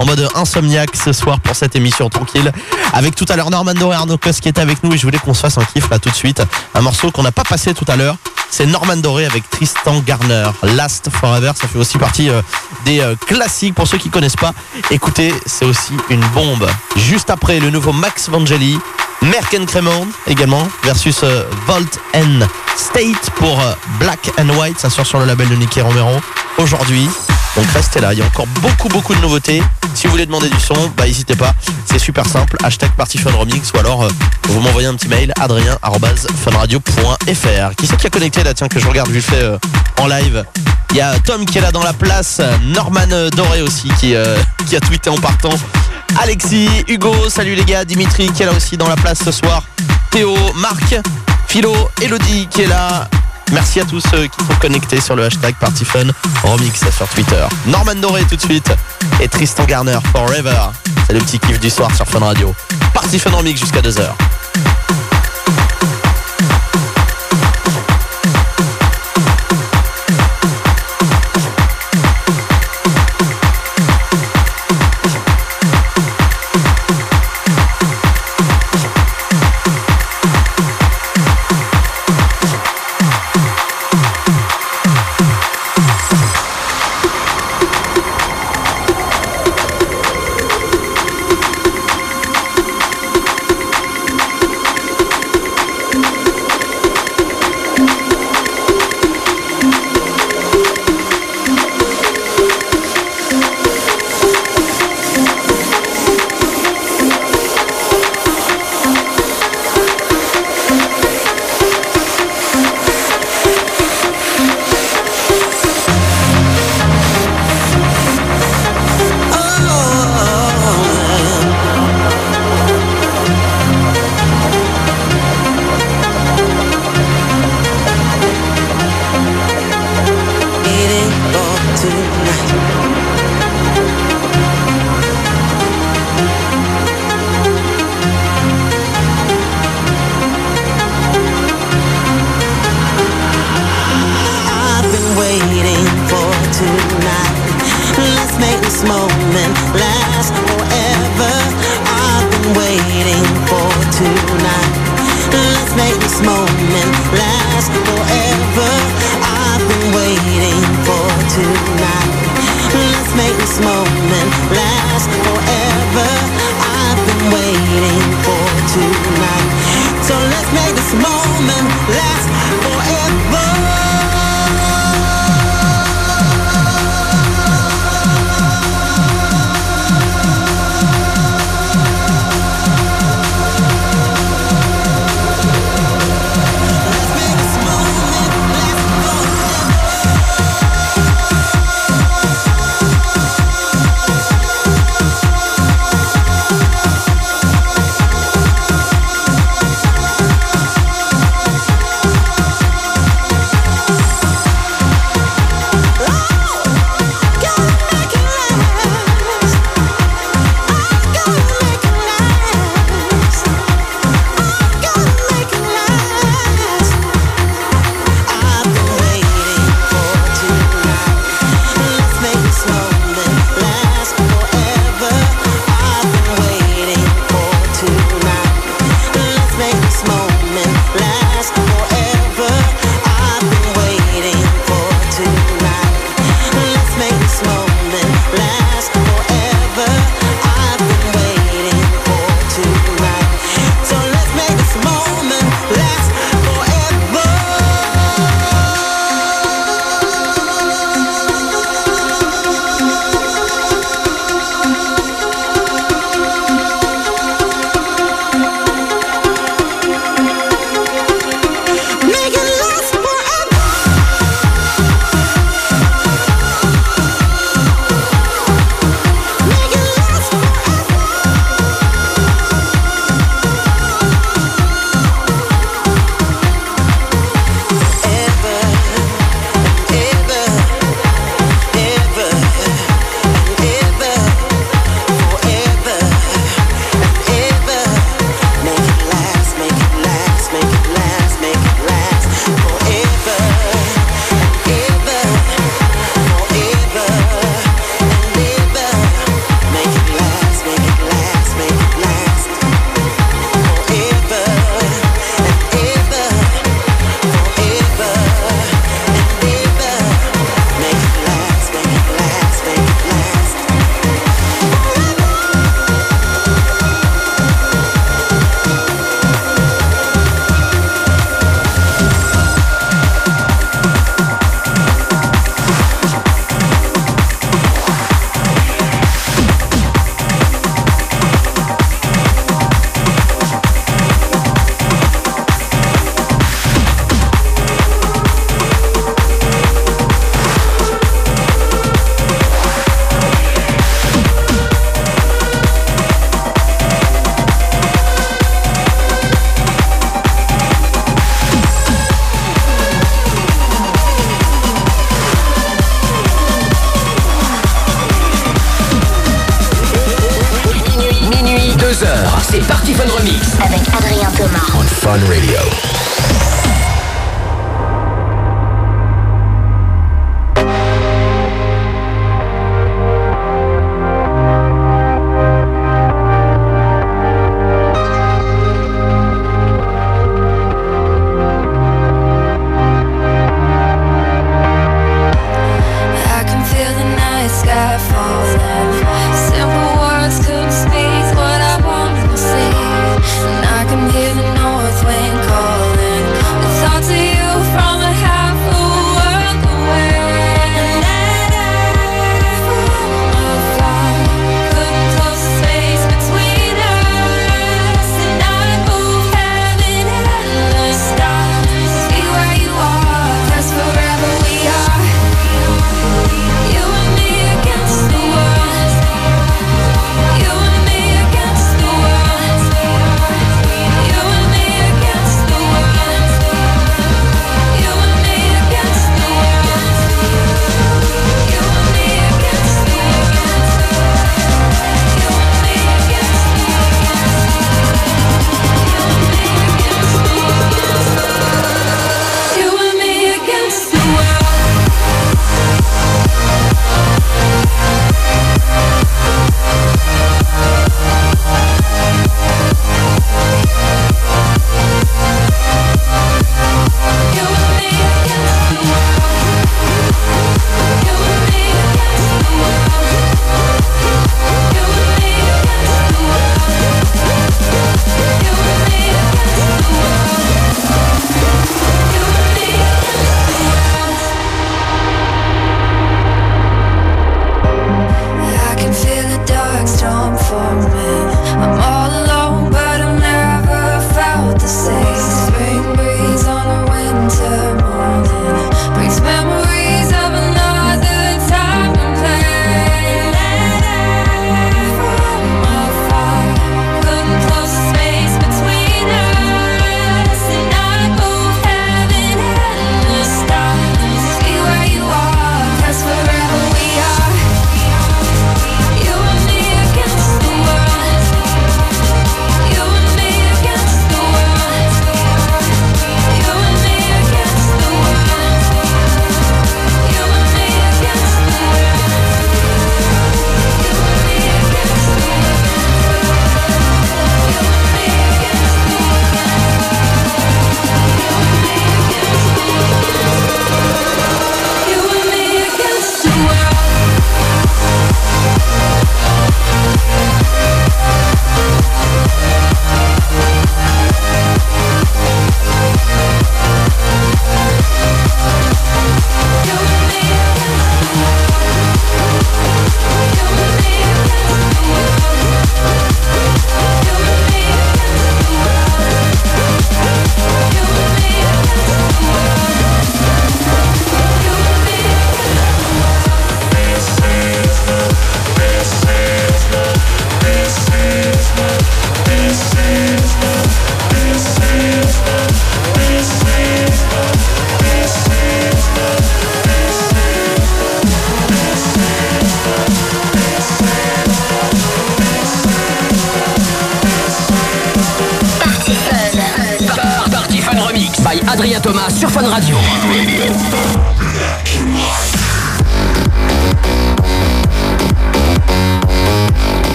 en mode insomniaque ce soir pour cette émission tranquille. Avec tout à l'heure Norman Doré et Arnaud Cos qui est avec nous et je voulais qu'on se fasse un kiff là tout de suite. Un morceau qu'on n'a pas passé tout à l'heure. C'est Norman Doré avec Tristan Garner. Last Forever, ça fait aussi partie euh, des euh, classiques pour ceux qui connaissent pas. Écoutez, c'est aussi une bombe. Juste après, le nouveau Max Vangeli, Merken Cremon également, versus euh, Volt State pour euh, Black and White. Ça sort sur le label de Nicky Romero aujourd'hui. Donc restez là, il y a encore beaucoup beaucoup de nouveautés. Si vous voulez demander du son, bah n'hésitez pas, c'est super simple, hashtag PartyFunRemix ou alors euh, vous m'envoyez un petit mail adrien.funradio.fr Qui c'est qui a connecté là, tiens, que je regarde vite fait euh, en live. Il y a Tom qui est là dans la place, Norman euh, Doré aussi qui, qui a tweeté en partant. Alexis, Hugo, salut les gars, Dimitri qui est là aussi dans la place ce soir, Théo, Marc, Philo, Elodie qui est là, Merci à tous ceux qui sont connectés sur le hashtag PartyFun Remix sur Twitter. Norman Doré tout de suite et Tristan Garner Forever. C'est le petit kiff du soir sur Fun Radio. Party Fun jusqu'à 2h.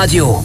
Radio.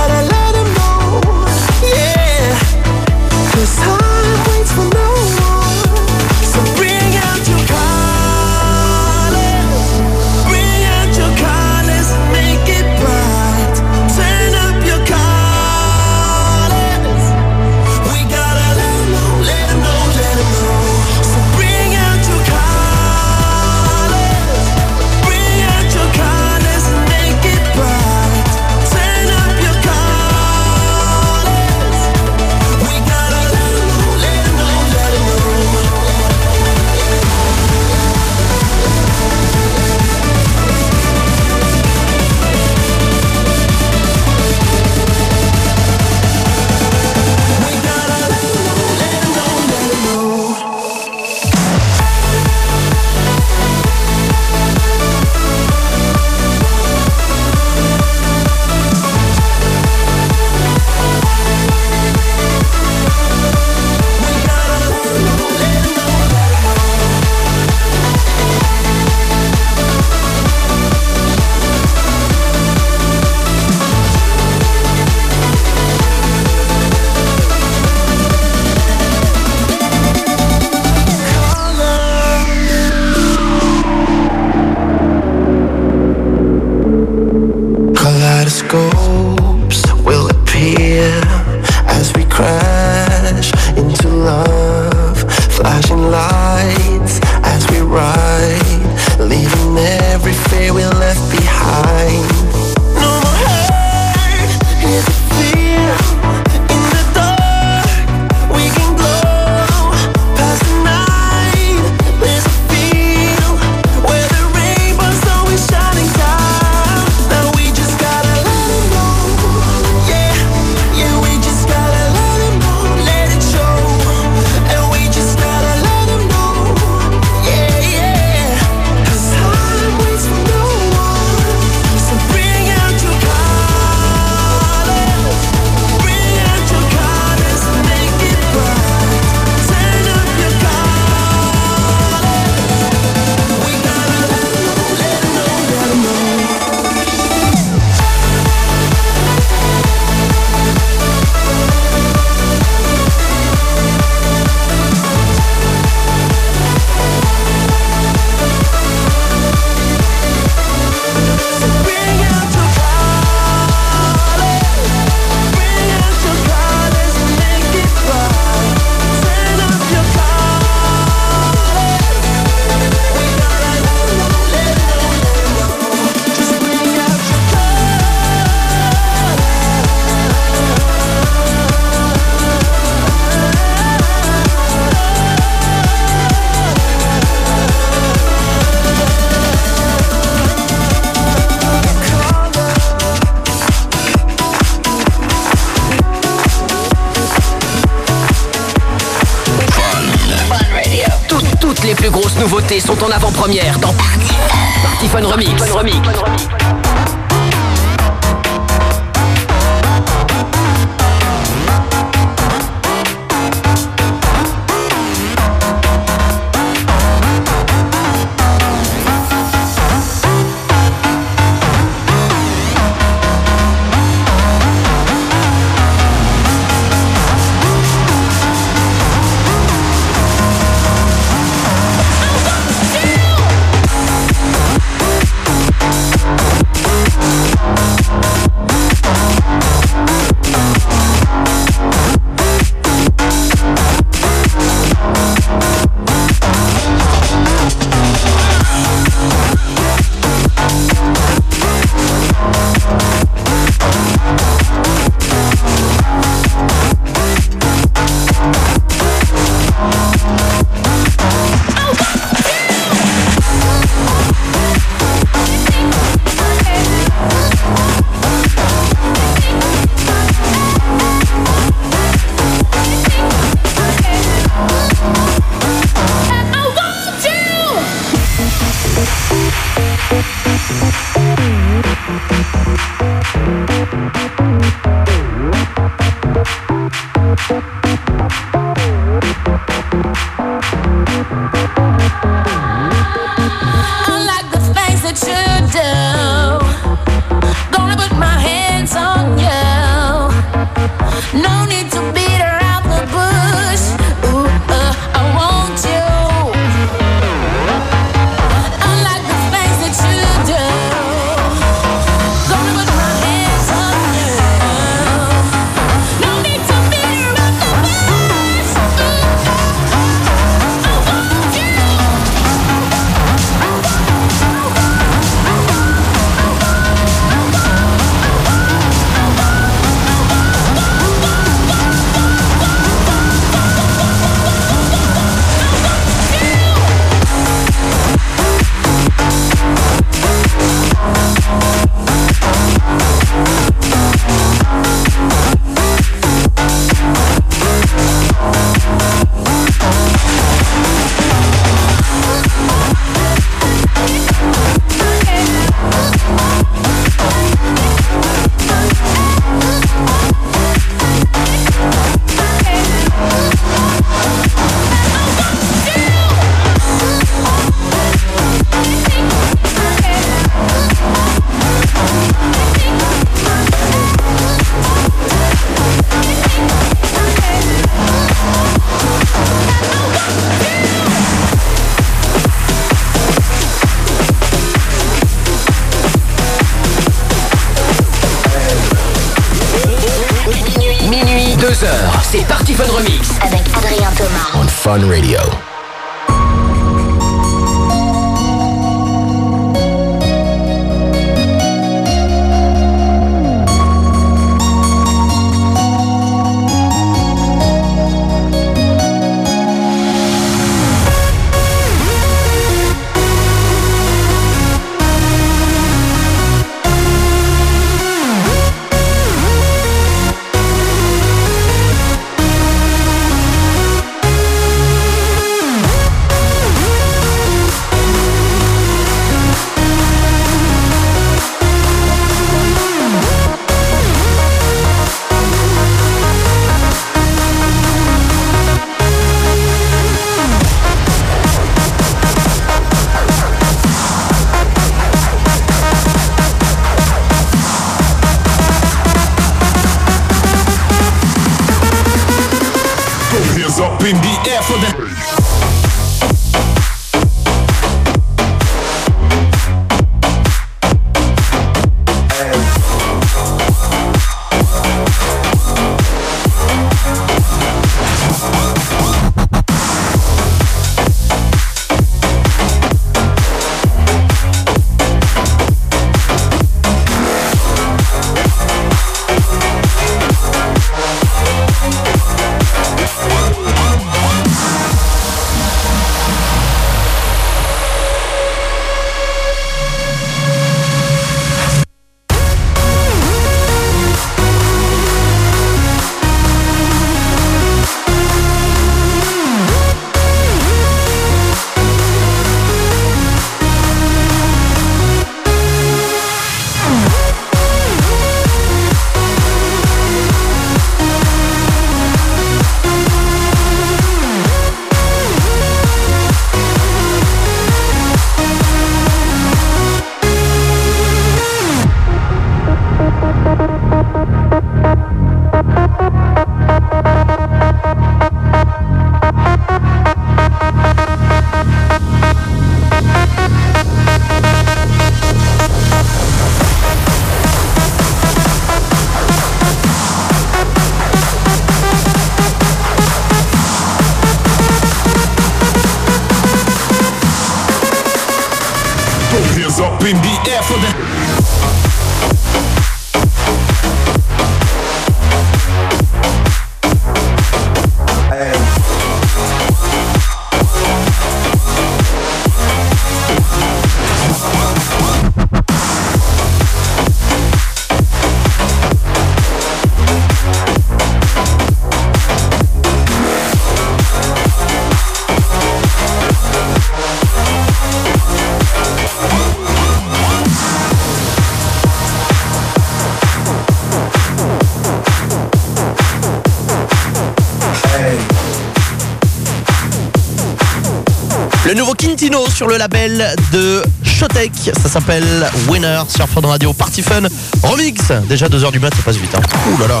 Sur le label de Showtech, ça s'appelle Winner sur Fun Radio Party Fun Remix. Déjà 2h du mat, ça passe vite. Hein. Ouh là là.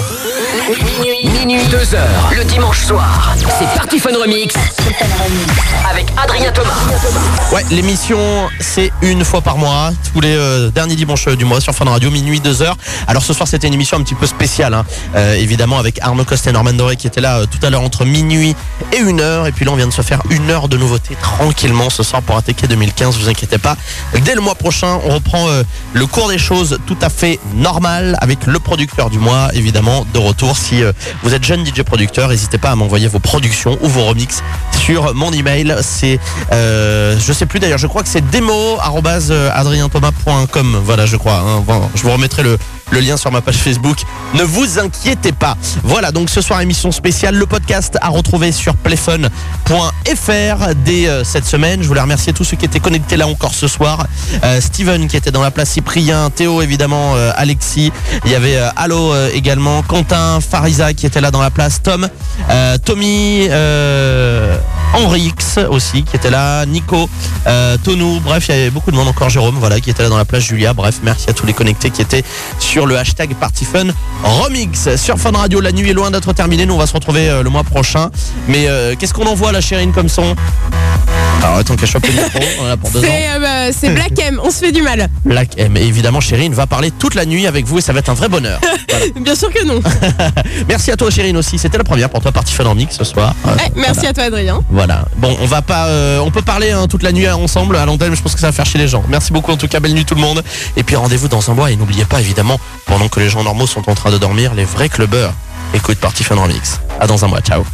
Minuit, 2h, le dimanche soir. C'est Party Fun Remix. Avec Adrien Thomas. Ouais, l'émission c'est une fois par mois, tous les euh, derniers dimanches du mois sur Fun Radio, minuit 2h. Alors ce soir c'était une émission un petit peu spéciale, hein. Euh, évidemment avec Arnaud Coste et Norman Doré qui étaient là euh, tout à l'heure entre minuit et 1h. Et puis là on vient de se faire une heure de nouveautés tranquillement ce soir pour attaquer 2015, vous inquiétez pas. Dès le mois prochain, on reprend le cours des choses tout à fait normal avec le producteur du mois, évidemment, de retour. Si vous êtes jeune DJ producteur, n'hésitez pas à m'envoyer vos productions ou vos remixes mon email. C'est, euh, je sais plus d'ailleurs, je crois que c'est demo@adrienthomas.com. Voilà, je crois. hein. Je vous remettrai le lien sur ma page Facebook. Ne vous inquiétez pas. Voilà, donc ce soir émission spéciale, le podcast à retrouver sur playfun.fr dès euh, cette semaine. Je voulais remercier tous ceux qui étaient connectés là encore ce soir. Euh, Steven qui était dans la place, Cyprien, Théo évidemment, euh, Alexis. Il y avait euh, Allo euh, également, Quentin, Farisa qui était là dans la place, Tom, euh, Tommy, euh, Henrix aussi qui était là, Nico, euh, Tonou, bref, il y avait beaucoup de monde encore, Jérôme, voilà, qui était là dans la place, Julia, bref, merci à tous les connectés qui étaient sur le hashtag PartyFun Remix. Sur Fun Radio, la nuit est loin d'être terminée, nous on va se retrouver euh, le mois prochain. Mais euh, qu'est-ce qu'on envoie la Chérine comme son? Alors attends qu'elle chope le micro, on en a pour deux ans. C'est euh, bah, c'est Black M, on se fait du mal. Black M. Et évidemment, Chérine va parler toute la nuit avec vous et ça va être un vrai bonheur. Bien sûr que non. Merci à toi, Chérine aussi. C'était la première pour toi, Party Fun Remix ce soir. Merci à toi Adrien. Voilà. Bon, on va pas, euh, on peut parler hein, toute la nuit ensemble à l'antenne, mais je pense que ça va faire chier les gens. Merci beaucoup en tout cas, belle nuit tout le monde. Et puis rendez-vous dans un mois et n'oubliez pas évidemment, pendant que les gens normaux sont en train de dormir, les vrais clubbers écoute Party Fun Remix. À dans un mois, ciao.